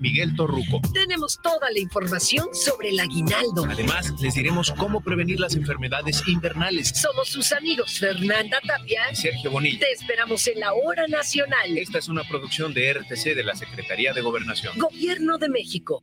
Miguel Torruco. Tenemos toda la información sobre el aguinaldo. Además, les diremos cómo prevenir las enfermedades invernales. Somos sus amigos Fernanda Tapia y Sergio Bonilla. Te esperamos en la hora nacional. Esta es una producción de RTC de la Secretaría de Gobernación. Gobierno de México.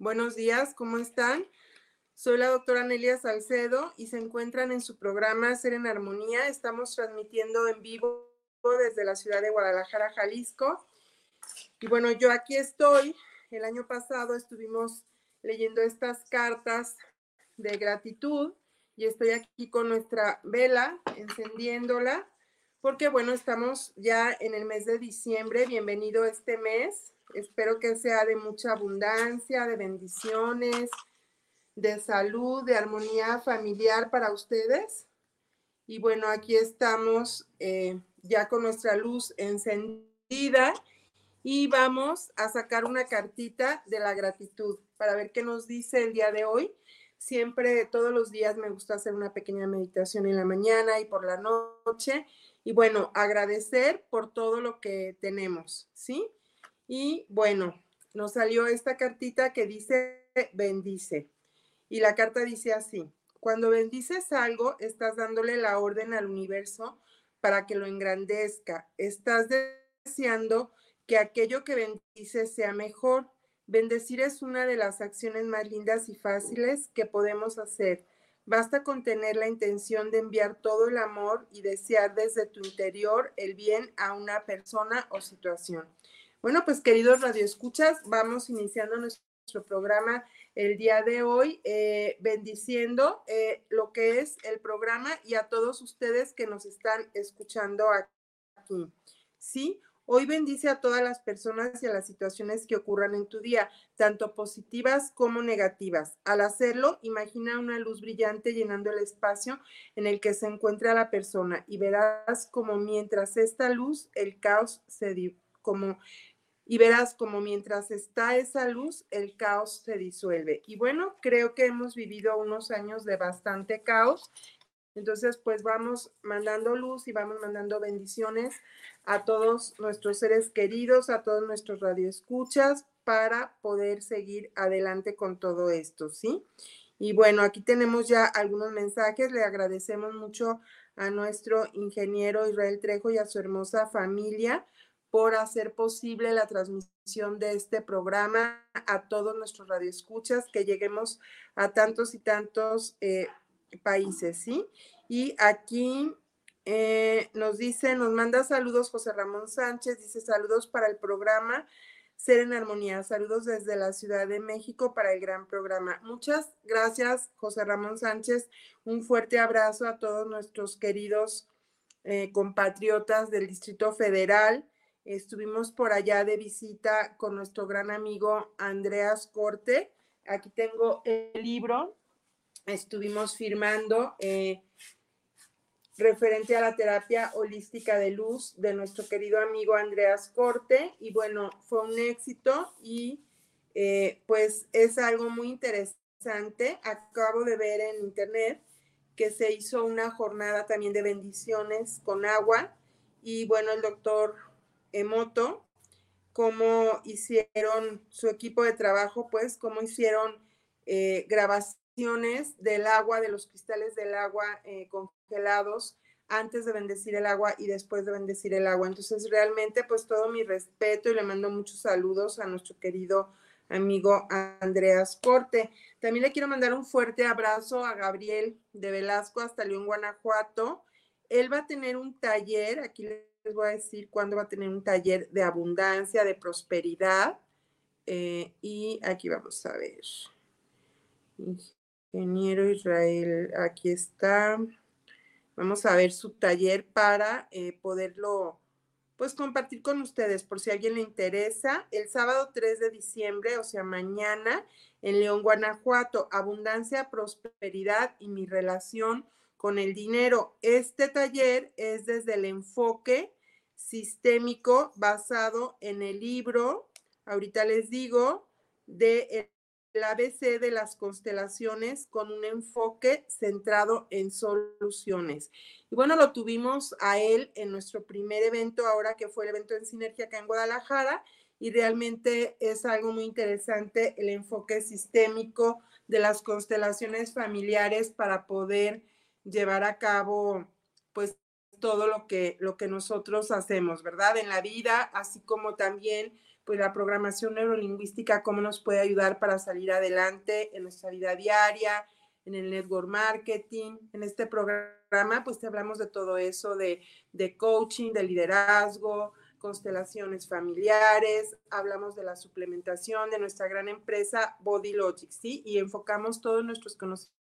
Buenos días, ¿cómo están? Soy la doctora Nelia Salcedo y se encuentran en su programa Ser en Armonía. Estamos transmitiendo en vivo desde la ciudad de Guadalajara, Jalisco. Y bueno, yo aquí estoy. El año pasado estuvimos leyendo estas cartas de gratitud y estoy aquí con nuestra vela encendiéndola porque bueno, estamos ya en el mes de diciembre. Bienvenido este mes. Espero que sea de mucha abundancia, de bendiciones, de salud, de armonía familiar para ustedes. Y bueno, aquí estamos eh, ya con nuestra luz encendida y vamos a sacar una cartita de la gratitud para ver qué nos dice el día de hoy. Siempre, todos los días me gusta hacer una pequeña meditación en la mañana y por la noche. Y bueno, agradecer por todo lo que tenemos, ¿sí? Y bueno, nos salió esta cartita que dice bendice. Y la carta dice así, cuando bendices algo, estás dándole la orden al universo para que lo engrandezca. Estás deseando que aquello que bendices sea mejor. Bendecir es una de las acciones más lindas y fáciles que podemos hacer. Basta con tener la intención de enviar todo el amor y desear desde tu interior el bien a una persona o situación. Bueno, pues queridos radioescuchas, vamos iniciando nuestro programa el día de hoy, eh, bendiciendo eh, lo que es el programa y a todos ustedes que nos están escuchando aquí. ¿Sí? Hoy bendice a todas las personas y a las situaciones que ocurran en tu día, tanto positivas como negativas. Al hacerlo, imagina una luz brillante llenando el espacio en el que se encuentra la persona y verás como mientras esta luz, el caos se como y verás como mientras está esa luz, el caos se disuelve. Y bueno, creo que hemos vivido unos años de bastante caos. Entonces, pues vamos mandando luz y vamos mandando bendiciones a todos nuestros seres queridos, a todos nuestros radioescuchas, para poder seguir adelante con todo esto, ¿sí? Y bueno, aquí tenemos ya algunos mensajes. Le agradecemos mucho a nuestro ingeniero Israel Trejo y a su hermosa familia por hacer posible la transmisión de este programa a todos nuestros radioescuchas, que lleguemos a tantos y tantos eh, países, ¿sí? Y aquí eh, nos dice, nos manda saludos José Ramón Sánchez, dice saludos para el programa Ser en Armonía. Saludos desde la Ciudad de México para el gran programa. Muchas gracias, José Ramón Sánchez. Un fuerte abrazo a todos nuestros queridos eh, compatriotas del Distrito Federal. Estuvimos por allá de visita con nuestro gran amigo Andreas Corte. Aquí tengo el libro. Estuvimos firmando. Eh, referente a la terapia holística de luz de nuestro querido amigo Andreas Corte. Y bueno, fue un éxito y eh, pues es algo muy interesante. Acabo de ver en internet que se hizo una jornada también de bendiciones con agua. Y bueno, el doctor Emoto, cómo hicieron su equipo de trabajo, pues cómo hicieron eh, grabaciones del agua, de los cristales del agua eh, congelados antes de bendecir el agua y después de bendecir el agua. Entonces, realmente, pues todo mi respeto y le mando muchos saludos a nuestro querido amigo Andreas Corte. También le quiero mandar un fuerte abrazo a Gabriel de Velasco hasta León, Guanajuato. Él va a tener un taller, aquí les voy a decir cuándo va a tener un taller de abundancia, de prosperidad. Eh, y aquí vamos a ver. Ingeniero Israel, aquí está. Vamos a ver su taller para eh, poderlo pues compartir con ustedes por si a alguien le interesa. El sábado 3 de diciembre, o sea, mañana, en León, Guanajuato, abundancia, prosperidad y mi relación con el dinero. Este taller es desde el enfoque sistémico basado en el libro, ahorita les digo, de el ABC de las constelaciones con un enfoque centrado en soluciones. Y bueno, lo tuvimos a él en nuestro primer evento, ahora que fue el evento en Sinergia acá en Guadalajara, y realmente es algo muy interesante el enfoque sistémico de las constelaciones familiares para poder llevar a cabo pues todo lo que, lo que nosotros hacemos, ¿verdad? En la vida, así como también pues la programación neurolingüística, cómo nos puede ayudar para salir adelante en nuestra vida diaria, en el network marketing. En este programa, pues te hablamos de todo eso, de, de coaching, de liderazgo, constelaciones familiares, hablamos de la suplementación de nuestra gran empresa Body Logic, ¿sí? Y enfocamos todos nuestros conocimientos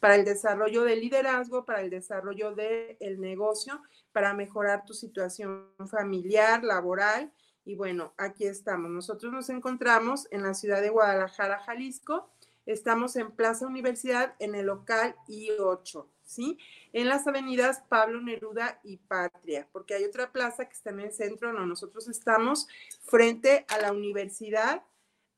para el desarrollo del liderazgo, para el desarrollo del negocio, para mejorar tu situación familiar, laboral y bueno, aquí estamos. Nosotros nos encontramos en la ciudad de Guadalajara, Jalisco. Estamos en Plaza Universidad en el local I8, ¿sí? En las avenidas Pablo Neruda y Patria, porque hay otra plaza que está en el centro, no, nosotros estamos frente a la Universidad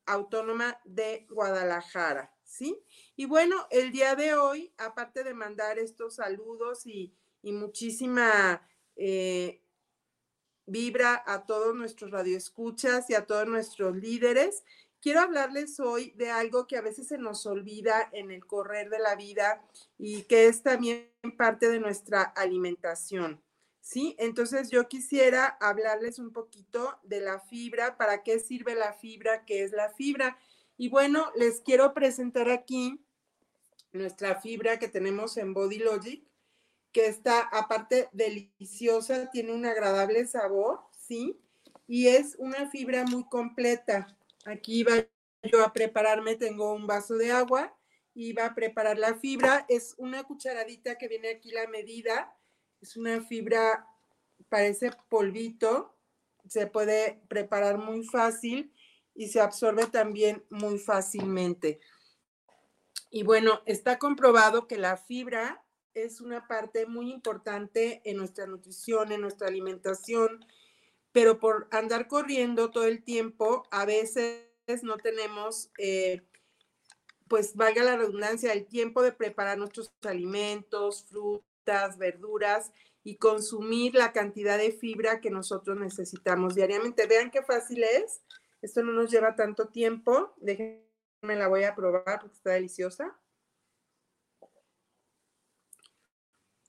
Autónoma de Guadalajara, ¿sí? Y bueno, el día de hoy, aparte de mandar estos saludos y, muchísima eh, vibra a todos nuestros radioescuchas y a todos nuestros líderes. Quiero hablarles hoy de algo que a veces se nos olvida en el correr de la vida y que es también parte de nuestra alimentación. ¿Sí? Entonces yo quisiera hablarles un poquito de la fibra, para qué sirve la fibra, qué es la fibra. Y bueno, les quiero presentar aquí nuestra fibra que tenemos en Body Logic que está aparte deliciosa, tiene un agradable sabor, ¿sí? Y es una fibra muy completa. Aquí va yo a prepararme, tengo un vaso de agua y va a preparar la fibra. Es una cucharadita que viene aquí la medida. Es una fibra, parece polvito, se puede preparar muy fácil y se absorbe también muy fácilmente. Y bueno, está comprobado que la fibra es una parte muy importante en nuestra nutrición, en nuestra alimentación, pero por andar corriendo todo el tiempo, a veces no tenemos, eh, pues valga la redundancia, el tiempo de preparar nuestros alimentos, frutas, verduras y consumir la cantidad de fibra que nosotros necesitamos diariamente. Vean qué fácil es. Esto no nos lleva tanto tiempo. Déjenme la voy a probar porque está deliciosa.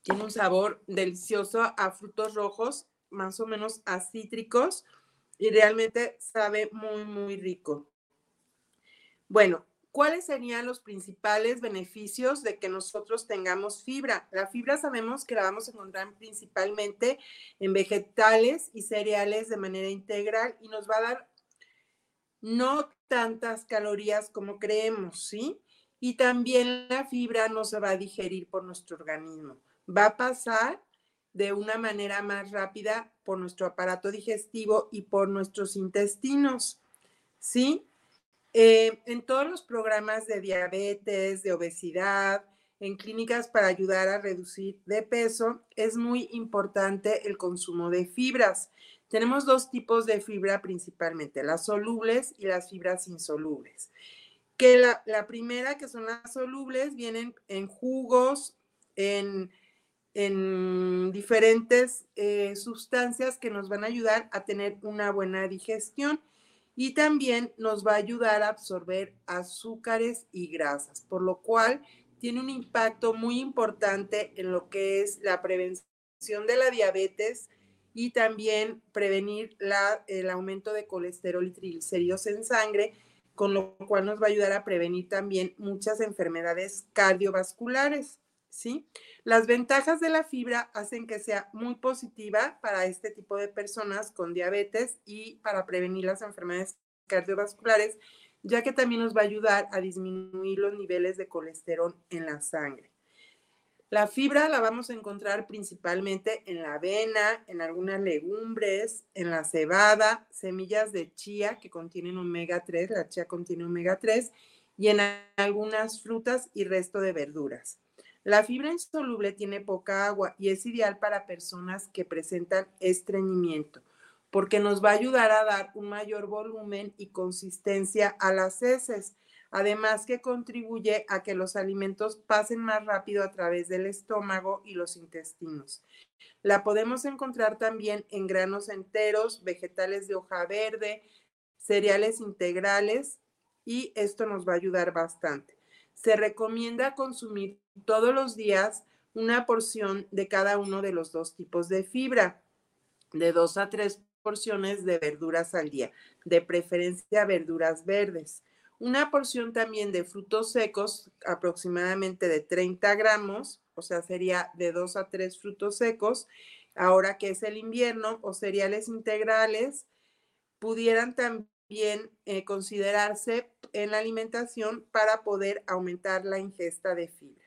Tiene un sabor delicioso a frutos rojos, más o menos a cítricos y realmente sabe muy, muy rico. Bueno, ¿Cuáles serían los principales beneficios de que nosotros tengamos fibra? La fibra sabemos que la vamos a encontrar principalmente en vegetales y cereales de manera integral y nos va a dar no tantas calorías como creemos, ¿sí? Y también la fibra no se va a digerir por nuestro organismo. Va a pasar de una manera más rápida por nuestro aparato digestivo y por nuestros intestinos, ¿sí? Eh, en todos los programas de diabetes, de obesidad, en clínicas para ayudar a reducir de peso, es muy importante el consumo de fibras. Tenemos dos tipos de fibra principalmente, las solubles y las fibras insolubles. Que la, primera, que son las solubles, vienen en jugos, en, diferentes eh, sustancias que nos van a ayudar a tener una buena digestión y también nos va a ayudar a absorber azúcares y grasas, por lo cual tiene un impacto muy importante en lo que es la prevención de la diabetes, y también prevenir la, el aumento de colesterol y triglicéridos en sangre, con lo cual nos va a ayudar a prevenir también muchas enfermedades cardiovasculares. ¿sí? Las ventajas de la fibra hacen que sea muy positiva para este tipo de personas con diabetes y para prevenir las enfermedades cardiovasculares, ya que también nos va a ayudar a disminuir los niveles de colesterol en la sangre. La fibra la vamos a encontrar principalmente en la avena, en algunas legumbres, en la cebada, semillas de chía que contienen omega 3, la chía contiene omega 3, y en algunas frutas y resto de verduras. La fibra insoluble tiene poca agua y es ideal para personas que presentan estreñimiento, porque nos va a ayudar a dar un mayor volumen y consistencia a las heces además que contribuye a que los alimentos pasen más rápido a través del estómago y los intestinos. La podemos encontrar también en granos enteros, vegetales de hoja verde, cereales integrales y esto nos va a ayudar bastante. Se recomienda consumir todos los días una porción de cada uno de los dos tipos de fibra, de dos a tres porciones de verduras al día, de preferencia verduras verdes una porción también de frutos secos, aproximadamente de 30 gramos, o sea, sería de 2 a 3 frutos secos, ahora que es el invierno, o cereales integrales, pudieran también eh, considerarse en la alimentación para poder aumentar la ingesta de fibra.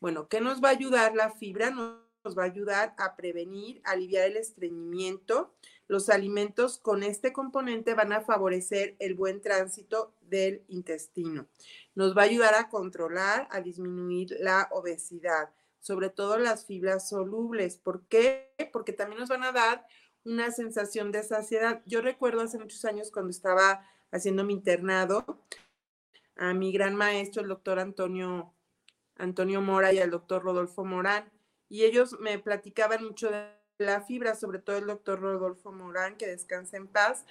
Bueno, ¿qué nos va a ayudar la fibra? Nos va a ayudar a prevenir, aliviar el estreñimiento, los alimentos con este componente van a favorecer el buen tránsito del intestino. Nos va a ayudar a controlar, a disminuir la obesidad, sobre todo las fibras solubles. ¿Por qué? Porque también nos van a dar una sensación de saciedad. Yo recuerdo hace muchos años cuando estaba haciendo mi internado, a mi gran maestro, el doctor Antonio, Antonio Mora y al doctor Rodolfo Morán, y ellos me platicaban mucho de la fibra, sobre todo el doctor Rodolfo Morán, que descansa en paz,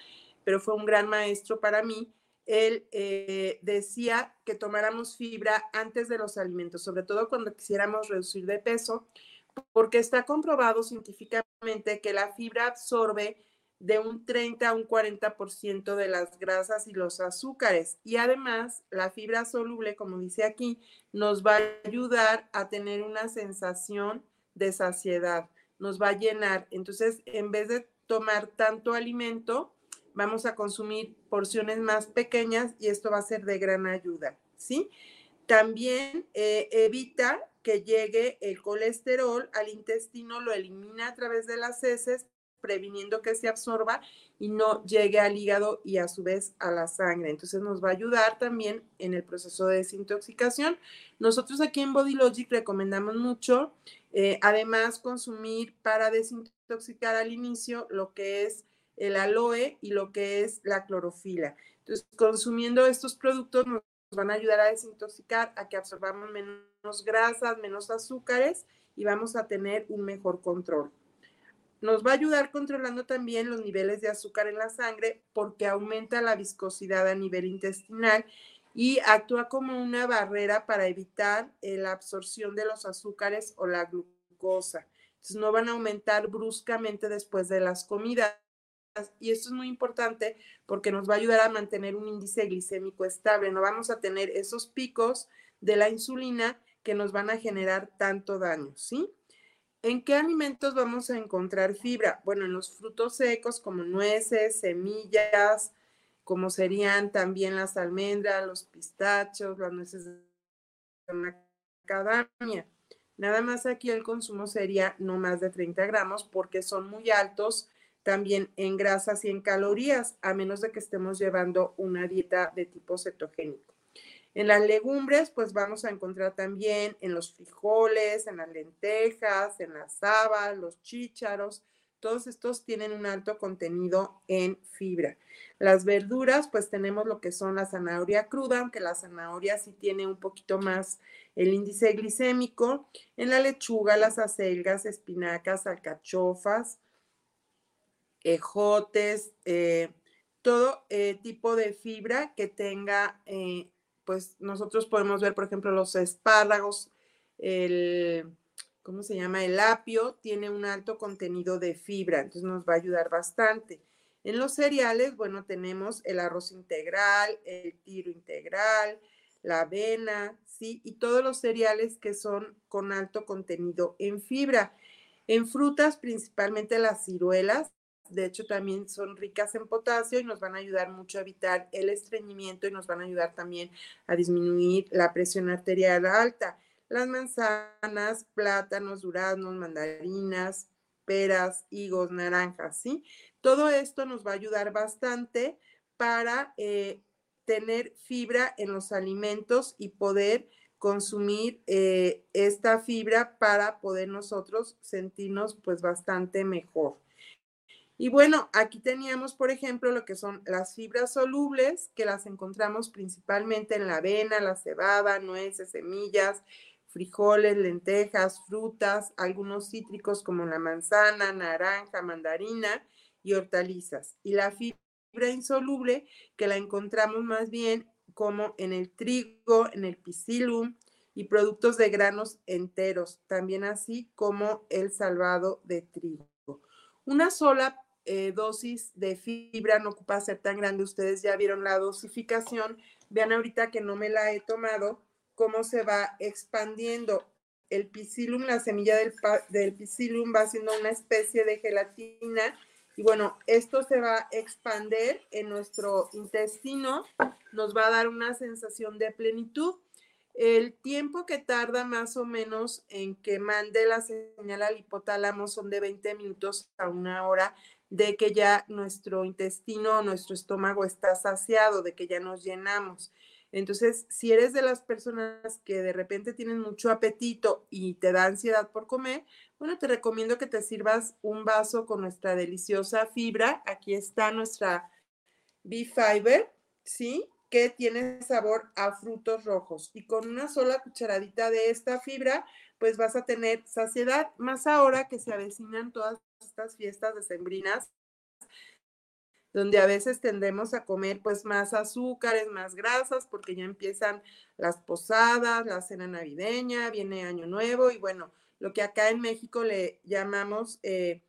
pero fue un gran maestro para mí. Él eh, decía que tomáramos fibra antes de los alimentos, sobre todo cuando quisiéramos reducir de peso, porque está comprobado científicamente que la fibra absorbe de un 30 a un 40% de las grasas y los azúcares. Y además, la fibra soluble, como dice aquí, nos va a ayudar a tener una sensación de saciedad nos va a llenar. Entonces, en vez de tomar tanto alimento, vamos a consumir porciones más pequeñas y esto va a ser de gran ayuda, ¿sí? También eh, evita que llegue el colesterol al intestino, lo elimina a través de las heces, previniendo que se absorba y no llegue al hígado y a su vez a la sangre. Entonces nos va a ayudar también en el proceso de desintoxicación. Nosotros aquí en Body Logic recomendamos mucho, eh, además, consumir para desintoxicar al inicio lo que es el aloe y lo que es la clorofila. Entonces, consumiendo estos productos nos van a ayudar a desintoxicar, a que absorbamos menos grasas, menos azúcares y vamos a tener un mejor control. Nos va a ayudar controlando también los niveles de azúcar en la sangre porque aumenta la viscosidad a nivel intestinal y actúa como una barrera para evitar eh, la absorción de los azúcares o la glucosa. Entonces no van a aumentar bruscamente después de las comidas. y esto es muy importante porque nos va a ayudar a mantener un índice glicémico estable. No vamos a tener esos picos de la insulina que nos van a generar tanto daño, ¿sí? ¿En qué alimentos vamos a encontrar fibra? Bueno, en los frutos secos como nueces, semillas, como serían también las almendras, los pistachos, las nueces de macadamia. Nada más aquí el consumo sería no más de 30 gramos porque son muy altos también en grasas y en calorías, a menos de que estemos llevando una dieta de tipo cetogénico. En las legumbres, pues vamos a encontrar también en los frijoles, en las lentejas, en las habas, los chícharos, todos estos tienen un alto contenido en fibra. Las verduras, pues tenemos lo que son la zanahoria cruda, aunque la zanahoria sí tiene un poquito más el índice glicémico. En la lechuga, las acelgas, espinacas, alcachofas, ejotes, eh, todo eh, tipo de fibra que tenga, eh, pues nosotros podemos ver, por ejemplo, los espárragos, el ¿cómo se llama? El apio tiene un alto contenido de fibra, entonces nos va a ayudar bastante. En los cereales, bueno, tenemos el arroz integral, el tiro integral, la avena, ¿sí? Y todos los cereales que son con alto contenido en fibra. En frutas, principalmente las ciruelas, de hecho también son ricas en potasio y nos van a ayudar mucho a evitar el estreñimiento y nos van a ayudar también a disminuir la presión arterial alta las manzanas, plátanos, duraznos, mandarinas, peras, higos, naranjas, ¿sí? Todo esto nos va a ayudar bastante para eh, tener fibra en los alimentos y poder consumir eh, esta fibra para poder nosotros sentirnos pues bastante mejor. Y bueno, aquí teníamos, por ejemplo, lo que son las fibras solubles, que las encontramos principalmente en la avena, la cebada, nueces, semillas, frijoles, lentejas, frutas, algunos cítricos como la manzana, naranja, mandarina y hortalizas. Y la fibra insoluble que la encontramos más bien como en el trigo, en el psyllium y productos de granos enteros, también así como el salvado de trigo. Una sola eh, dosis de fibra no ocupa ser tan grande. Ustedes ya vieron la dosificación. Vean ahorita que no me la he tomado cómo se va expandiendo. El psyllium, la semilla del, del va siendo una especie de gelatina y bueno, esto se va a expander en nuestro intestino, nos va a dar una sensación de plenitud. El tiempo que tarda más o menos en que mande la señal al hipotálamo son de 20 minutos a una hora de que ya nuestro intestino, nuestro estómago está saciado, de que ya nos llenamos. Entonces, si eres de las personas que de repente tienen mucho apetito y te da ansiedad por comer, bueno, te recomiendo que te sirvas un vaso con nuestra deliciosa fibra. Aquí está nuestra B-Fiber, ¿sí? Que tiene sabor a frutos rojos. Y con una sola cucharadita de esta fibra, pues vas a tener saciedad, más ahora que se avecinan todas estas fiestas decembrinas donde a veces tendemos a comer pues más azúcares, más grasas, porque ya empiezan las posadas, la cena navideña, viene Año Nuevo y bueno, lo que acá en México le llamamos eh,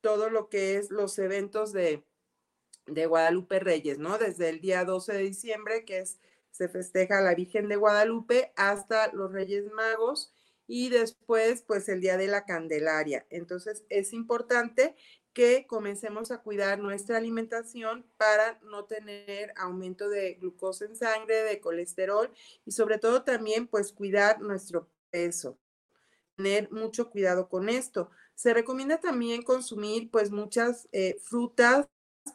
todo lo que es los eventos de, de Guadalupe Reyes, ¿no? Desde el día 12 de diciembre, que se festeja la Virgen de Guadalupe, hasta los Reyes Magos y después pues el día de la Candelaria. Entonces es importante que comencemos a cuidar nuestra alimentación para no tener aumento de glucosa en sangre, de colesterol y sobre todo también pues cuidar nuestro peso. Tener mucho cuidado con esto. Se recomienda también consumir pues muchas eh, frutas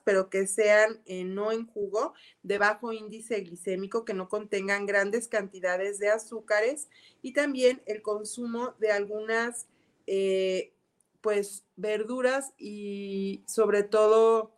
pero que sean eh, no en jugo, de bajo índice glicémico, que no contengan grandes cantidades de azúcares y también el consumo de algunas eh, pues verduras y sobre todo,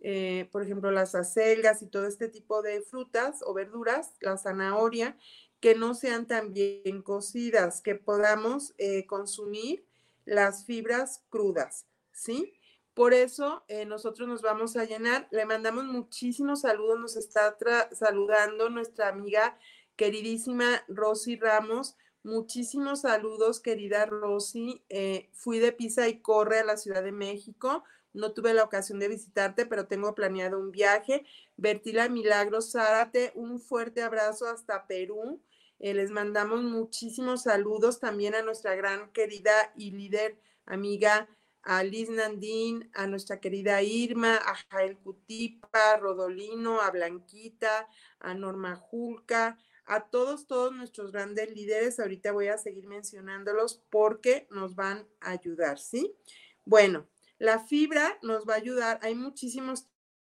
eh, por ejemplo, las acelgas y todo este tipo de frutas o verduras, la zanahoria, que no sean tan bien cocidas, que podamos eh, consumir las fibras crudas, ¿sí? Por eso eh, nosotros nos vamos a llenar. Le mandamos muchísimos saludos. Nos está saludando nuestra amiga queridísima Rosy Ramos. Muchísimos saludos, querida Rosy. Eh, fui de Pisa y Corre a la Ciudad de México. no tuve la ocasión de visitarte, pero tengo planeado un viaje. Bertila Milagros Zárate, un fuerte abrazo hasta Perú. Eh, les mandamos muchísimos saludos también a nuestra gran querida y líder amiga a Liz Nandín, a nuestra querida Irma, a Jael Cutipa, a Rodolino, a Blanquita, a Norma Julca, a todos, todos nuestros grandes líderes. Ahorita voy a seguir mencionándolos porque nos van a ayudar, ¿sí? Bueno, la fibra nos va a ayudar, hay muchísimos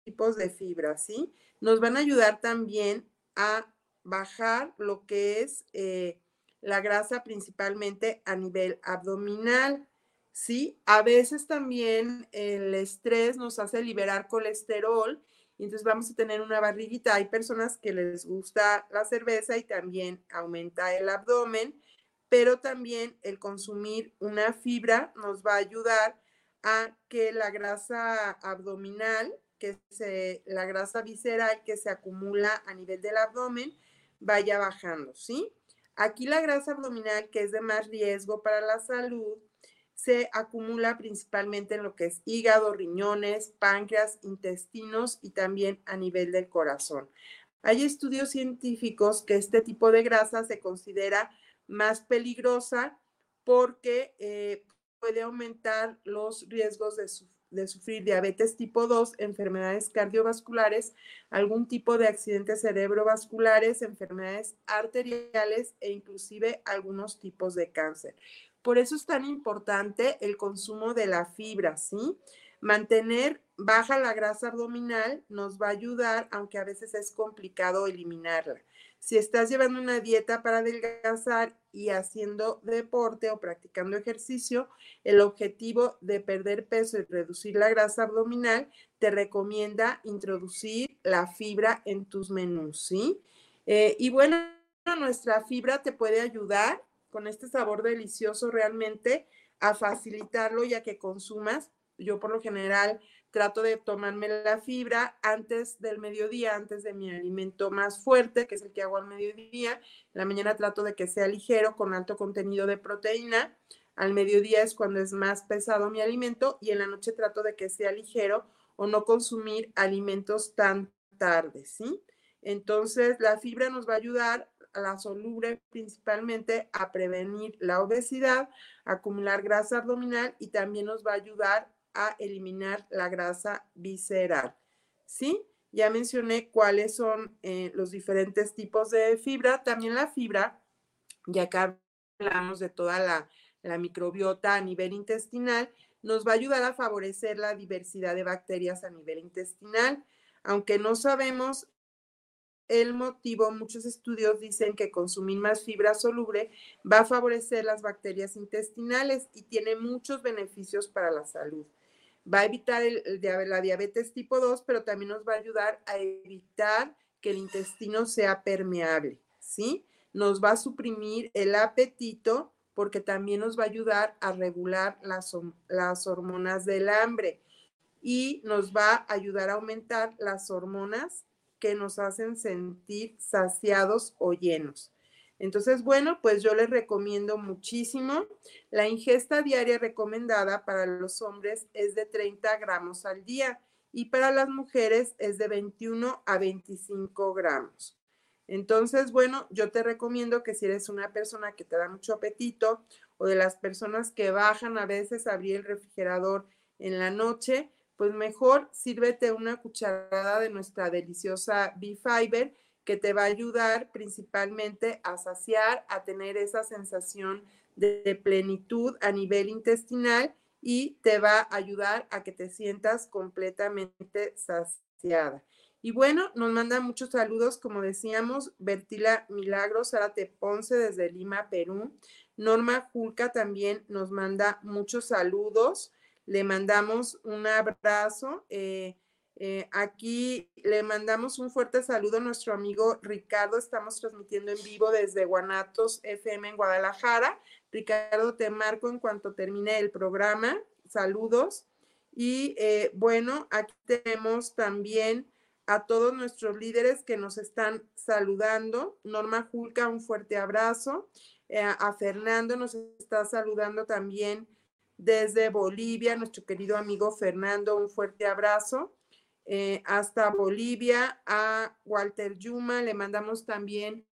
tipos de fibra, ¿sí? Nos van a ayudar también a bajar lo que es eh, la grasa principalmente a nivel abdominal, ¿sí? A veces también el estrés nos hace liberar colesterol entonces vamos a tener una barriguita. Hay personas que les gusta la cerveza y también aumenta el abdomen, pero también el consumir una fibra nos va a ayudar a que la grasa abdominal, que se, la grasa visceral que se acumula a nivel del abdomen, vaya bajando, ¿sí? Aquí la grasa abdominal, que es de más riesgo para la salud, se acumula principalmente en lo que es hígado, riñones, páncreas, intestinos y también a nivel del corazón. Hay estudios científicos que este tipo de grasa se considera más peligrosa porque eh, puede aumentar los riesgos de, de, sufrir diabetes tipo 2, enfermedades cardiovasculares, algún tipo de accidentes cerebrovasculares, enfermedades arteriales e inclusive algunos tipos de cáncer. Por eso es tan importante el consumo de la fibra, ¿sí? Mantener baja la grasa abdominal nos va a ayudar, aunque a veces es complicado eliminarla. Si estás llevando una dieta para adelgazar y haciendo deporte o practicando ejercicio, el objetivo de perder peso y reducir la grasa abdominal te recomienda introducir la fibra en tus menús, ¿sí? Eh, y bueno, nuestra fibra te puede ayudar con este sabor delicioso realmente a facilitarlo ya que consumas. Yo por lo general trato de tomarme la fibra antes del mediodía, antes de mi alimento más fuerte, que es el que hago al mediodía. La mañana trato de que sea ligero, con alto contenido de proteína. Al mediodía es cuando es más pesado mi alimento y en la noche trato de que sea ligero o no consumir alimentos tan tarde, ¿sí? Entonces, la fibra nos va a ayudar la soluble principalmente a prevenir la obesidad, acumular grasa abdominal y también nos va a ayudar a eliminar la grasa visceral. ¿Sí? Ya mencioné cuáles son eh, los diferentes tipos de fibra. También la fibra, ya que hablamos de toda la, la microbiota a nivel intestinal, nos va a ayudar a favorecer la diversidad de bacterias a nivel intestinal. Aunque no sabemos el motivo, muchos estudios dicen que consumir más fibra soluble va a favorecer las bacterias intestinales y tiene muchos beneficios para la salud. Va a evitar la diabetes tipo 2, pero también nos va a ayudar a evitar que el intestino sea permeable, ¿sí? Nos va a suprimir el apetito porque también nos va a ayudar a regular las, las hormonas del hambre y nos va a ayudar a aumentar las hormonas que nos hacen sentir saciados o llenos. Entonces, bueno, pues yo les recomiendo muchísimo. La ingesta diaria recomendada para los hombres es de 30 gramos al día y para las mujeres es de 21 a 25 gramos. Entonces, bueno, yo te recomiendo que si eres una persona que te da mucho apetito o de las personas que bajan a veces a abrir el refrigerador en la noche, pues mejor sírvete una cucharada de nuestra deliciosa B-Fiber que te va a ayudar principalmente a saciar, a tener esa sensación de, plenitud a nivel intestinal y te va a ayudar a que te sientas completamente saciada. Y bueno, nos manda muchos saludos, como decíamos, Bertila Milagros, Zárate Ponce desde Lima, Perú. Norma Julca también nos manda muchos saludos. Le mandamos un abrazo. Eh, eh, aquí le mandamos un fuerte saludo a nuestro amigo Ricardo. Estamos transmitiendo en vivo desde Guanatos FM en Guadalajara. Ricardo, te marco en cuanto termine el programa. Saludos. Y eh, bueno, aquí tenemos también a todos nuestros líderes que nos están saludando. Norma Julca, un fuerte abrazo. a Fernando nos está saludando también Desde Bolivia, nuestro querido amigo Fernando, un fuerte abrazo. Eh, hasta Bolivia, a Walter Yuma, le mandamos también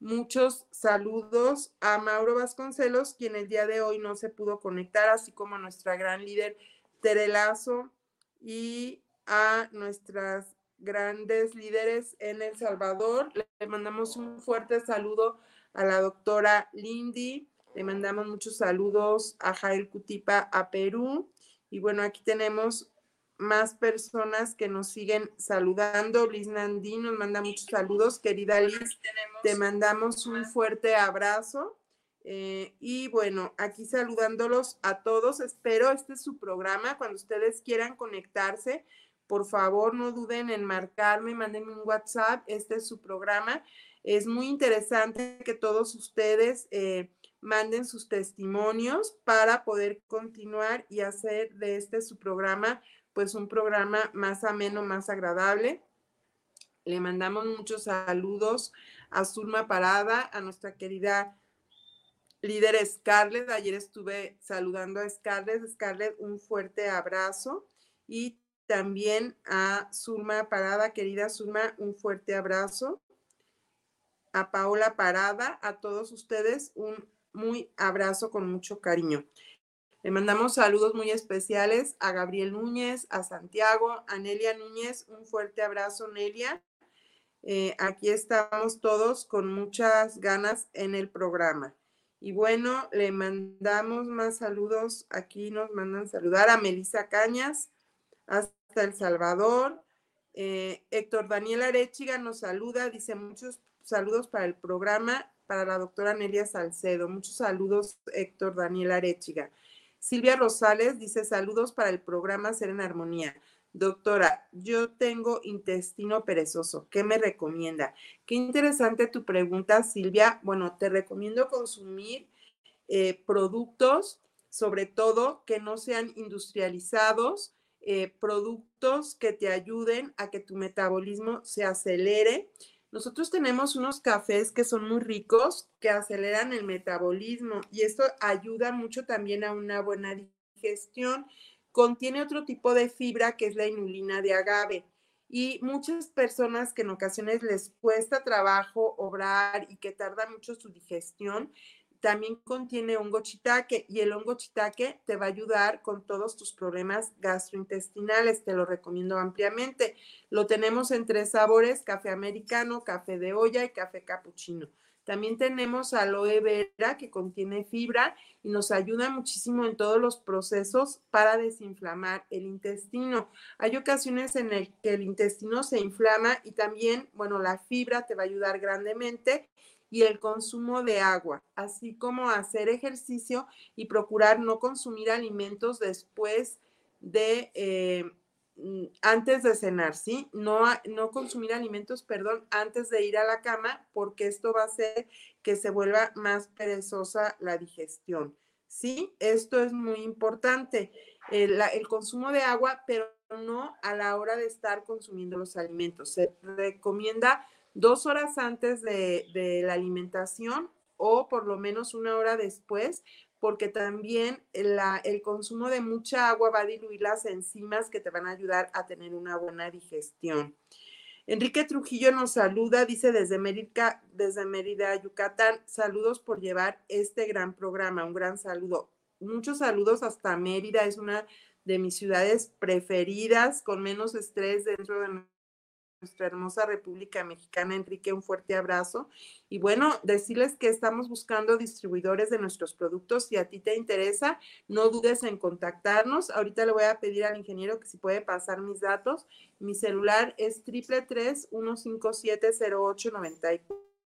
muchos saludos a Mauro Vasconcelos, quien el día de hoy no se pudo conectar, así como a nuestra gran líder Terelazo y a nuestras grandes líderes en El Salvador. Le mandamos un fuerte saludo a la doctora Lindy, le mandamos muchos saludos a Jair Cutipa a Perú. Y bueno, aquí tenemos más personas que nos siguen saludando. Liz Nandí nos manda muchos saludos. Querida Liz, te mandamos un fuerte abrazo. Eh, y bueno, aquí saludándolos a todos. Espero este es su programa. Cuando ustedes quieran conectarse, por favor, no duden en marcarme, mándenme un WhatsApp. Este es su programa. Es muy interesante que todos ustedes eh, manden sus testimonios para poder continuar y hacer de este su programa, pues un programa más ameno, más agradable. Le mandamos muchos saludos a Zulma Parada, a nuestra querida líder Scarlett. Ayer estuve saludando a Scarlett. Scarlett, un fuerte abrazo. Y también a Zulma Parada, querida Zulma, un fuerte abrazo. A Paola Parada, a todos ustedes, un muy abrazo con mucho cariño. Le mandamos saludos muy especiales a Gabriel Núñez, a Santiago, a Nelia Núñez, un fuerte abrazo, Nelia. Eh, aquí estamos todos con muchas ganas en el programa. Y bueno, le mandamos más saludos. Aquí nos mandan saludar a Melissa Cañas, hasta El Salvador. Eh, Héctor Daniel Arechiga nos saluda, dice muchos saludos para el programa, para la doctora Nelia Salcedo. Muchos saludos, Héctor Daniel Arechiga. Silvia Rosales dice saludos para el programa Ser en Armonía. Doctora, yo tengo intestino perezoso. ¿Qué me recomienda? Qué interesante tu pregunta, Silvia. Bueno, te recomiendo consumir eh, productos, sobre todo que no sean industrializados, eh, productos que te ayuden a que tu metabolismo se acelere. Nosotros tenemos unos cafés que son muy ricos, que aceleran el metabolismo y esto ayuda mucho también a una buena digestión. Contiene otro tipo de fibra que es la inulina de agave. Y muchas personas que en ocasiones les cuesta trabajo obrar y que tarda mucho su digestión, también contiene hongo chitaque y el hongo chitaque te va a ayudar con todos tus problemas gastrointestinales. Te lo recomiendo ampliamente. Lo tenemos en tres sabores, café americano, café de olla y café capuchino. También tenemos aloe vera que contiene fibra y nos ayuda muchísimo en todos los procesos para desinflamar el intestino. Hay ocasiones en las que el intestino se inflama y también, bueno, la fibra te va a ayudar grandemente y el consumo de agua, así como hacer ejercicio y procurar no consumir alimentos después de, eh, mm, antes de cenar, ¿sí? No, no consumir alimentos, perdón, antes de ir a la cama, porque esto va a hacer que se vuelva más perezosa la digestión, ¿sí? Esto es muy importante. El, el consumo de agua, pero no a la hora de estar consumiendo los alimentos. Se recomienda dos horas antes de, la alimentación o por lo menos una hora después, porque también el consumo de mucha agua va a diluir las enzimas que te van a ayudar a tener una buena digestión. Enrique Trujillo nos saluda, dice desde Mérida, desde Mérida, Yucatán, saludos por llevar este gran programa, un gran saludo. Muchos saludos hasta Mérida, es una de mis ciudades preferidas, con menos estrés dentro de nuestra hermosa República Mexicana. Enrique, un fuerte abrazo. Y bueno, decirles que estamos buscando distribuidores de nuestros productos. Si a ti te interesa, no dudes en contactarnos. Ahorita le voy a pedir al ingeniero que si puede pasar mis datos. Mi celular es triple tres uno cinco siete cero ocho noventa y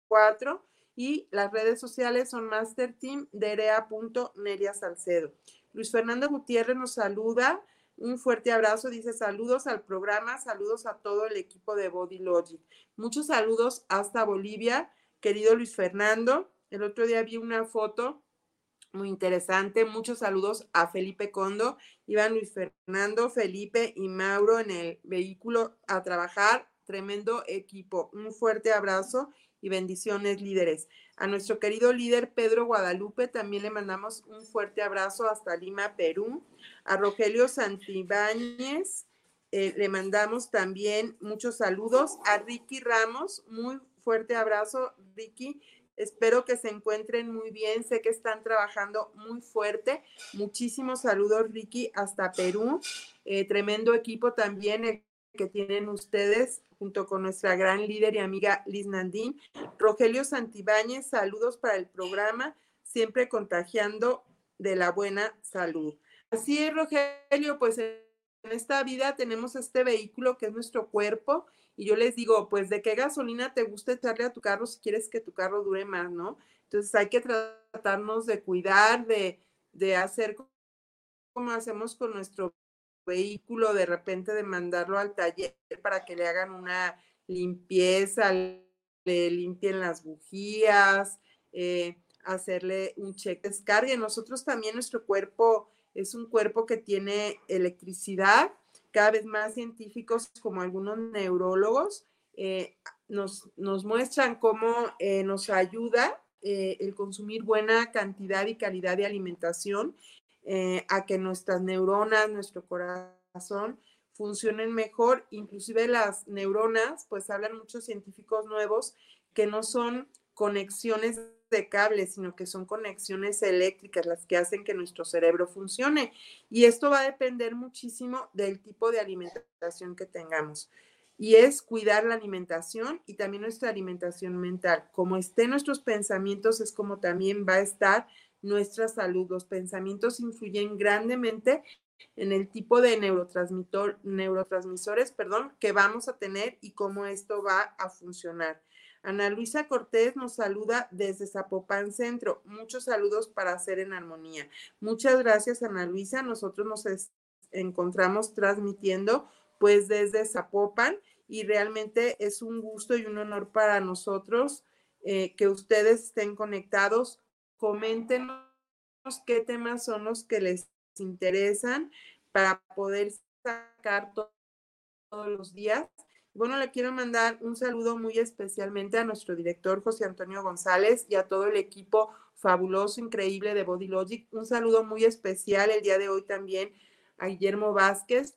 cuatro y las redes sociales son Master Team Neria Salcedo. Luis Fernando Gutiérrez nos saluda. Un fuerte abrazo, dice saludos al programa, saludos a todo el equipo de Body Logic. Muchos saludos hasta Bolivia, querido Luis Fernando. El otro día vi una foto muy interesante. Muchos saludos a Felipe Condo. Iban Luis Fernando, Felipe y Mauro en el vehículo a trabajar. Tremendo equipo. Un fuerte abrazo y bendiciones líderes. A nuestro querido líder Pedro Guadalupe también le mandamos un fuerte abrazo hasta Lima, Perú. A Rogelio Santibáñez eh, le mandamos también muchos saludos. A Ricky Ramos, muy fuerte abrazo, Ricky. Espero que se encuentren muy bien. Sé que están trabajando muy fuerte. Muchísimos saludos, Ricky, hasta Perú. Eh, tremendo equipo también que tienen ustedes junto con nuestra gran líder y amiga Liz Nandín. Rogelio Santibáñez, saludos para el programa, siempre contagiando de la buena salud. Así es, Rogelio, pues en esta vida tenemos este vehículo que es nuestro cuerpo y yo les digo, pues de qué gasolina te gusta echarle a tu carro si quieres que tu carro dure más, ¿no? Entonces hay que tratarnos de cuidar, de, de hacer como hacemos con nuestro vehículo, de repente de mandarlo al taller para que le hagan una limpieza, le limpien las bujías, eh, hacerle un check descargue. Nosotros también, nuestro cuerpo es un cuerpo que tiene electricidad. Cada vez más científicos, como algunos neurólogos, eh, nos, nos, muestran cómo eh, nos ayuda el consumir buena cantidad y calidad de alimentación eh, a que nuestras neuronas, nuestro corazón funcionen mejor. Inclusive las neuronas, pues hablan muchos científicos nuevos que no son conexiones de cables, sino que son conexiones eléctricas las que hacen que nuestro cerebro funcione. Y esto va a depender muchísimo del tipo de alimentación que tengamos. Y es cuidar la alimentación y también nuestra alimentación mental. Como estén nuestros pensamientos, es como también va a estar nuestra salud. Los pensamientos influyen grandemente en el tipo de neurotransmisores perdón, que vamos a tener y cómo esto va a funcionar. Ana Luisa Cortés nos saluda desde Zapopan Centro. Muchos saludos para hacer en armonía. Muchas gracias, Ana Luisa. Nosotros nos encontramos transmitiendo pues desde Zapopan y realmente es un gusto y un honor para nosotros eh, que ustedes estén conectados coméntenos qué temas son los que les interesan para poder sacar todos los días. Bueno, le quiero mandar un saludo muy especialmente a nuestro director José Antonio González y a todo el equipo fabuloso, increíble de Body Logic. Un saludo muy especial el día de hoy también a Guillermo Vázquez,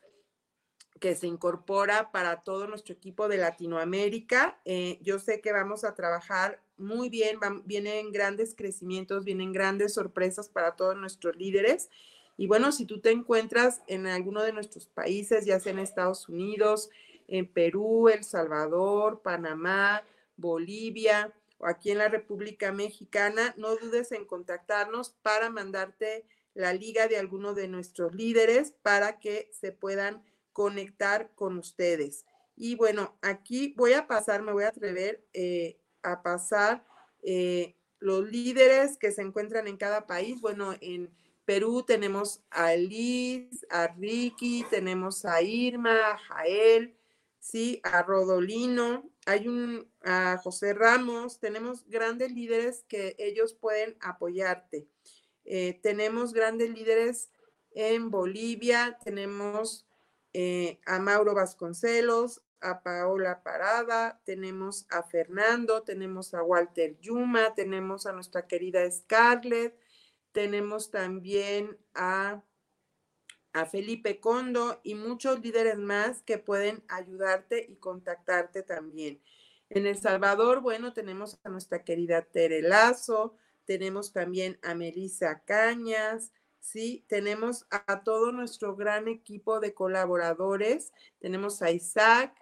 que se incorpora para todo nuestro equipo de Latinoamérica. Eh, yo sé que vamos a trabajar muy bien, vienen grandes crecimientos, vienen grandes sorpresas para todos nuestros líderes. Y bueno, si tú te encuentras en alguno de nuestros países, ya sea en Estados Unidos, en Perú, El Salvador, Panamá, Bolivia o aquí en la República Mexicana, no dudes en contactarnos para mandarte la liga de alguno de nuestros líderes para que se puedan conectar con ustedes. Y bueno, aquí voy a pasar, me voy a atrever eh, a pasar eh, los líderes que se encuentran en cada país. Bueno, en Perú tenemos a Liz, a Ricky, tenemos a Irma, a Jael, sí, a Rodolino, hay un a José Ramos, tenemos grandes líderes que ellos pueden apoyarte. Eh, tenemos grandes líderes en Bolivia, tenemos eh, a Mauro Vasconcelos, a Paola Parada, tenemos a Fernando, tenemos a Walter Yuma, tenemos a nuestra querida Scarlett, tenemos también a, a Felipe Condo y muchos líderes más que pueden ayudarte y contactarte también. En El Salvador, bueno, tenemos a nuestra querida Tere Lazo, tenemos también a Melissa Cañas, ¿sí? Tenemos a todo nuestro gran equipo de colaboradores, tenemos a Isaac,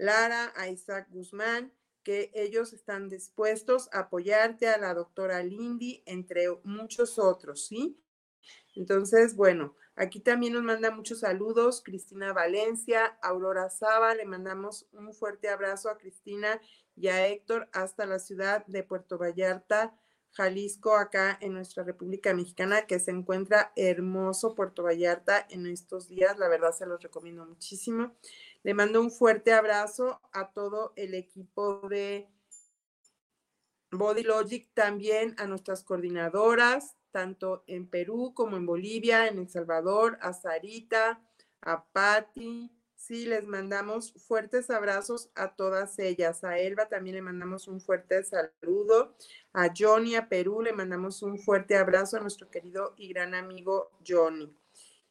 Lara, a Isaac Guzmán, que ellos están dispuestos a apoyarte, a la doctora Lindy, entre muchos otros, ¿sí? Entonces, bueno, aquí también nos manda muchos saludos Cristina Valencia, Aurora Saba, le mandamos un fuerte abrazo a Cristina y a Héctor hasta la ciudad de Puerto Vallarta, Jalisco, acá en nuestra República Mexicana, que se encuentra hermoso Puerto Vallarta en estos días, la verdad se los recomiendo muchísimo. Le mando un fuerte abrazo a todo el equipo de Body Logic, también a nuestras coordinadoras, tanto en Perú como en Bolivia, en El Salvador, a Sarita, a Patti, Sí, les mandamos fuertes abrazos a todas ellas. A Elba también le mandamos un fuerte saludo. A Johnny, a Perú, le mandamos un fuerte abrazo a nuestro querido y gran amigo Johnny.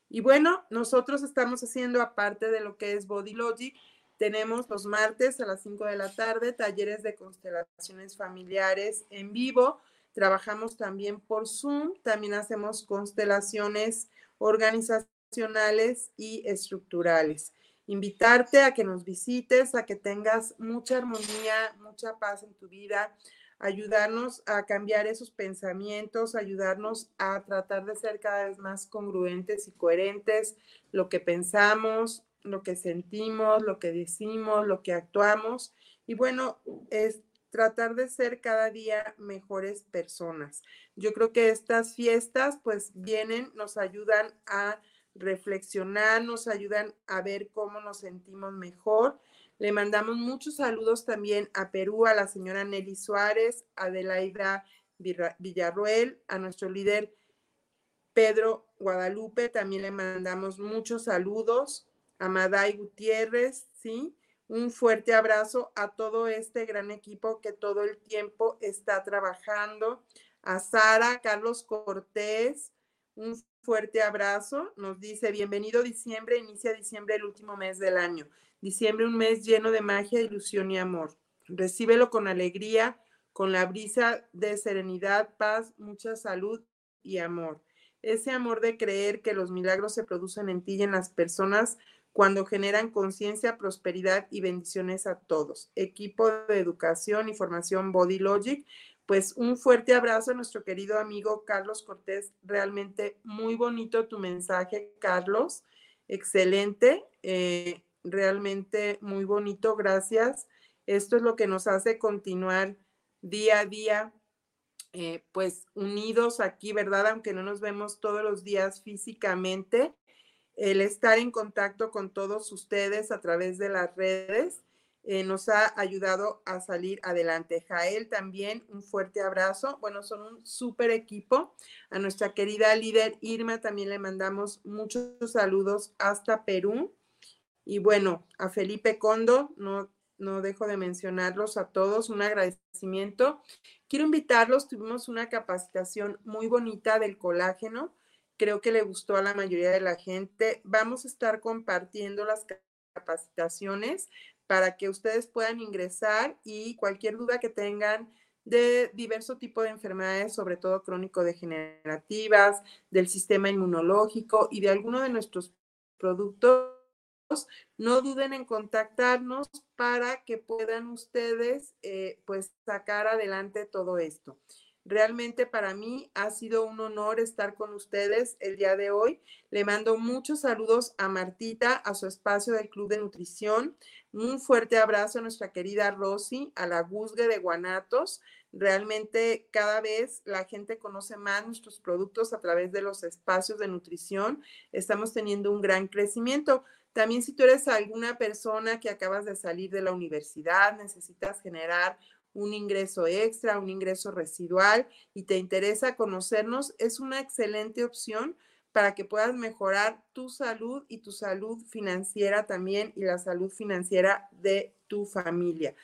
Y bueno, nosotros estamos haciendo, aparte de lo que es Body Logic, tenemos los martes a las 5 de la tarde talleres de constelaciones familiares en vivo. Trabajamos también por Zoom. También hacemos constelaciones organizacionales y estructurales. Invitarte a que nos visites, a que tengas mucha armonía, mucha paz en tu vida, ayudarnos a cambiar esos pensamientos, ayudarnos a tratar de ser cada vez más congruentes y coherentes, lo que pensamos, lo que sentimos, lo que decimos, lo que actuamos. Y bueno, es tratar de ser cada día mejores personas. Yo creo que estas fiestas pues vienen, nos ayudan a reflexionar, nos ayudan a ver cómo nos sentimos mejor. Le mandamos muchos saludos también a Perú, a la señora Nelly Suárez, a Adelaida Villarroel, a nuestro líder Pedro Guadalupe, también le mandamos muchos saludos, a Maday Gutiérrez, ¿sí? Un fuerte abrazo a todo este gran equipo que todo el tiempo está trabajando, a Sara, Carlos Cortés, un fuerte abrazo. Nos dice, bienvenido diciembre, inicia diciembre el último mes del año. Diciembre un mes lleno de magia, ilusión y amor. Recíbelo con alegría, con la brisa de serenidad, paz, mucha salud y amor. Ese amor de creer que los milagros se producen en ti y en las personas cuando generan conciencia, prosperidad y bendiciones a todos. Equipo de educación y formación Body Logic, pues un fuerte abrazo a nuestro querido amigo Carlos Cortés. Realmente muy bonito tu mensaje, Carlos. Excelente. Eh, realmente muy bonito, gracias. Esto es lo que nos hace continuar día a día, eh, pues unidos aquí, ¿verdad? Aunque no nos vemos todos los días físicamente, el estar en contacto con todos ustedes a través de las redes eh, nos ha ayudado a salir adelante. Jael también, un fuerte abrazo. Bueno, son un súper equipo. A nuestra querida líder Irma también le mandamos muchos saludos hasta Perú. Y bueno, a Felipe Condo, no, no dejo de mencionarlos a todos, un agradecimiento. Quiero invitarlos, tuvimos una capacitación muy bonita del colágeno, creo que le gustó a la mayoría de la gente. Vamos a estar compartiendo las capacitaciones para que ustedes puedan ingresar y cualquier duda que tengan de diverso tipo de enfermedades, sobre todo crónico-degenerativas, del sistema inmunológico y de alguno de nuestros productos no duden en contactarnos para que puedan ustedes eh, pues sacar adelante todo esto. Realmente para mí ha sido un honor estar con ustedes el día de hoy. Le mando muchos saludos a Martita, a su espacio del Club de Nutrición. Un fuerte abrazo a nuestra querida Rosy, a la Guzgue de Guanatos. Realmente cada vez la gente conoce más nuestros productos a través de los espacios de nutrición. Estamos teniendo un gran crecimiento. También si tú eres alguna persona que acabas de salir de la universidad, necesitas generar un ingreso extra, un ingreso residual y te interesa conocernos, es una excelente opción para que puedas mejorar tu salud y tu salud financiera también y la salud financiera de tu familia.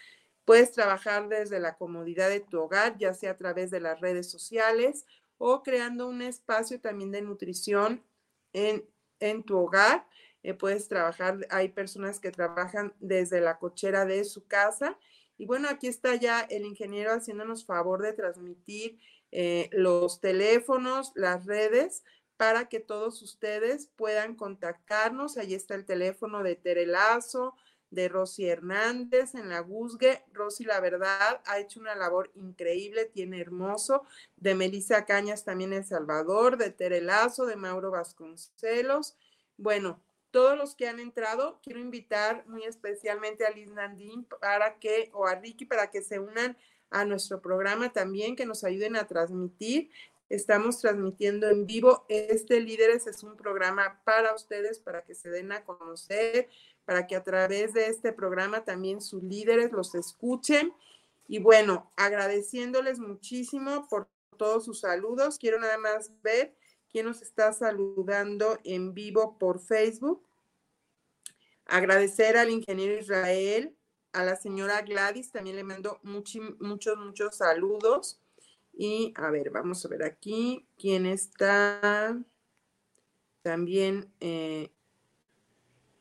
Puedes trabajar desde la comodidad de tu hogar, ya sea a través de las redes sociales o creando un espacio también de nutrición en, en tu hogar eh, puedes trabajar, hay personas que trabajan desde la cochera de su casa. Y bueno, aquí está ya el ingeniero haciéndonos favor de transmitir eh, los teléfonos, las redes, para que todos ustedes puedan contactarnos. Ahí está el teléfono de Terelazo, de Rosy Hernández en la Guzgue. Rosy, la verdad, ha hecho una labor increíble, tiene hermoso. De Melissa Cañas también en Salvador, de Terelazo, de Mauro Vasconcelos. Bueno, todos los que han entrado, quiero invitar muy especialmente a Liz Nandín para que, o a Ricky, para que se unan a nuestro programa también, que nos ayuden a transmitir. Estamos transmitiendo en vivo. Este Líderes es un programa para ustedes, para que se den a conocer, para que a través de este programa también sus líderes los escuchen. Y bueno, agradeciéndoles muchísimo por todos sus saludos. Quiero nada más ver quién nos está saludando en vivo por Facebook. Agradecer al ingeniero Israel, a la señora Gladys, también le mando muchos, muchos saludos. Y a ver, vamos a ver aquí quién está también eh,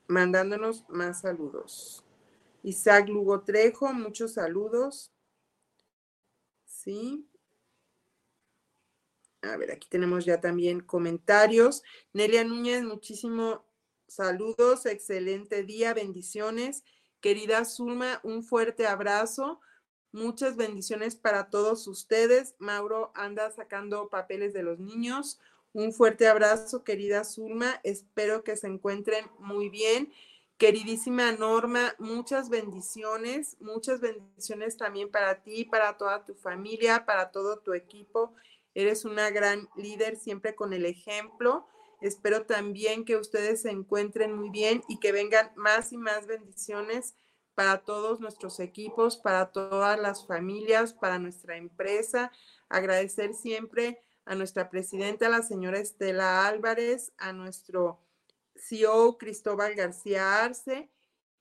mandándonos más saludos. Isaac Lugo Trejo, muchos saludos. Sí. A ver, aquí tenemos ya también comentarios. Nelia Núñez, muchísimos saludos, excelente día, bendiciones. Querida Zulma, un fuerte abrazo. Muchas bendiciones para todos ustedes. Mauro anda sacando papeles de los niños. Un fuerte abrazo, querida Zulma. Espero que se encuentren muy bien. Queridísima Norma, muchas bendiciones, muchas bendiciones también para ti, para toda tu familia, para todo tu equipo. Eres una gran líder siempre con el ejemplo. Espero también que ustedes se encuentren muy bien y que vengan más y más bendiciones para todos nuestros equipos, para todas las familias, para nuestra empresa. Agradecer siempre a nuestra presidenta, la señora Estela Álvarez, a nuestro CEO Cristóbal García Arce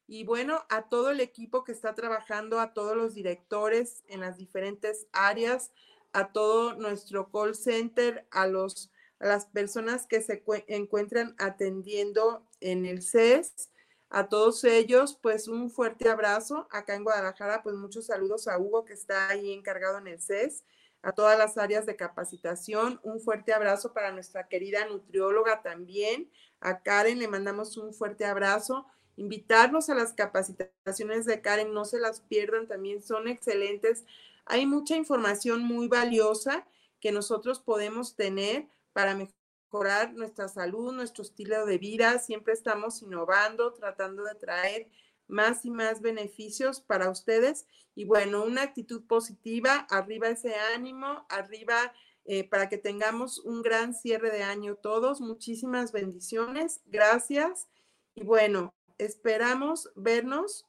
y bueno, a todo el equipo que está trabajando, a todos los directores en las diferentes áreas, a todo nuestro call center, a, los, las personas que se encuentran atendiendo en el CES. A todos ellos, pues un fuerte abrazo. Acá en Guadalajara, pues muchos saludos a Hugo que está ahí encargado en el CES a todas las áreas de capacitación. Un fuerte abrazo para nuestra querida nutrióloga también. A Karen le mandamos un fuerte abrazo. Invitarlos a las capacitaciones de Karen, no se las pierdan, también son excelentes. Hay mucha información muy valiosa que nosotros podemos tener para mejorar nuestra salud, nuestro estilo de vida. Siempre estamos innovando, tratando de traer más y más beneficios para ustedes. Y bueno, una actitud positiva, arriba ese ánimo, arriba eh, para que tengamos un gran cierre de año todos. Muchísimas bendiciones, gracias. Y bueno, esperamos vernos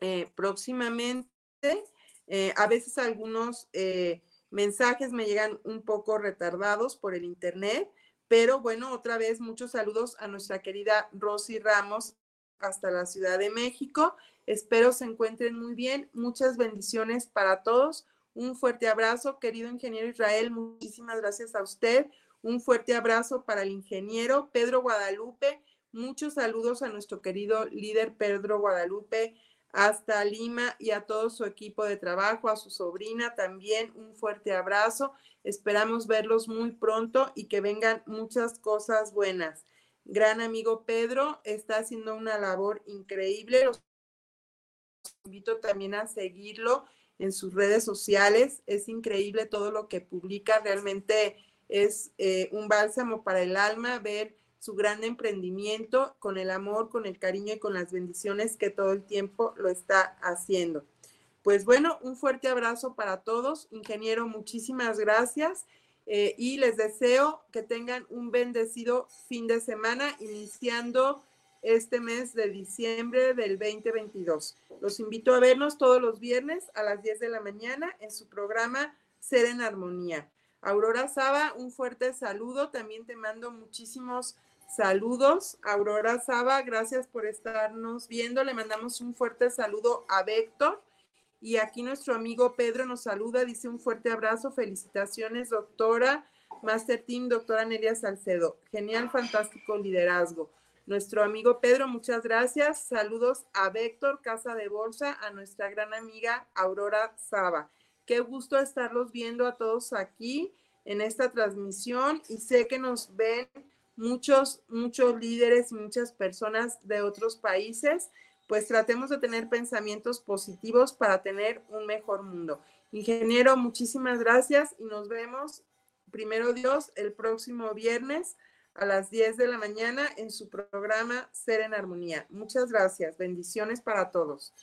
eh, próximamente. Eh, a veces algunos mensajes me llegan un poco retardados por el internet, pero bueno, otra vez muchos saludos a nuestra querida Rosy Ramos hasta la Ciudad de México. Espero se encuentren muy bien. Muchas bendiciones para todos. Un fuerte abrazo, querido ingeniero Israel. Muchísimas gracias a usted. Un fuerte abrazo para el ingeniero Pedro Guadalupe. Muchos saludos a nuestro querido líder Pedro Guadalupe hasta Lima y a todo su equipo de trabajo, a su sobrina también un fuerte abrazo. Esperamos verlos muy pronto y que vengan muchas cosas buenas gran amigo Pedro, está haciendo una labor increíble. Los invito también a seguirlo en sus redes sociales. Es increíble todo lo que publica. Realmente es eh, un bálsamo para el alma ver su gran emprendimiento con el amor, con el cariño y con las bendiciones que todo el tiempo lo está haciendo. Pues bueno, un fuerte abrazo para todos. Ingeniero, muchísimas gracias eh, y les deseo que tengan un bendecido fin de semana iniciando este mes de diciembre del 2022. Los invito a vernos todos los viernes a las 10 de la mañana en su programa Ser en Armonía. Aurora Saba, un fuerte saludo. También te mando muchísimos saludos. Aurora Saba, gracias por estarnos viendo. Le mandamos un fuerte saludo a Víctor y aquí nuestro amigo Pedro nos saluda, dice un fuerte abrazo, felicitaciones, doctora, Master Team, doctora Nelia Salcedo. Genial, fantástico liderazgo. Nuestro amigo Pedro, muchas gracias. Saludos a Víctor, Casa de Bolsa, a nuestra gran amiga Aurora Saba. Qué gusto estarlos viendo a todos aquí en esta transmisión y sé que nos ven muchos, muchos líderes y muchas personas de otros países pues tratemos de tener pensamientos positivos para tener un mejor mundo. Ingeniero, muchísimas gracias y nos vemos, primero Dios, el próximo viernes a las 10 de la mañana en su programa Ser en Armonía. Muchas gracias. Bendiciones para todos.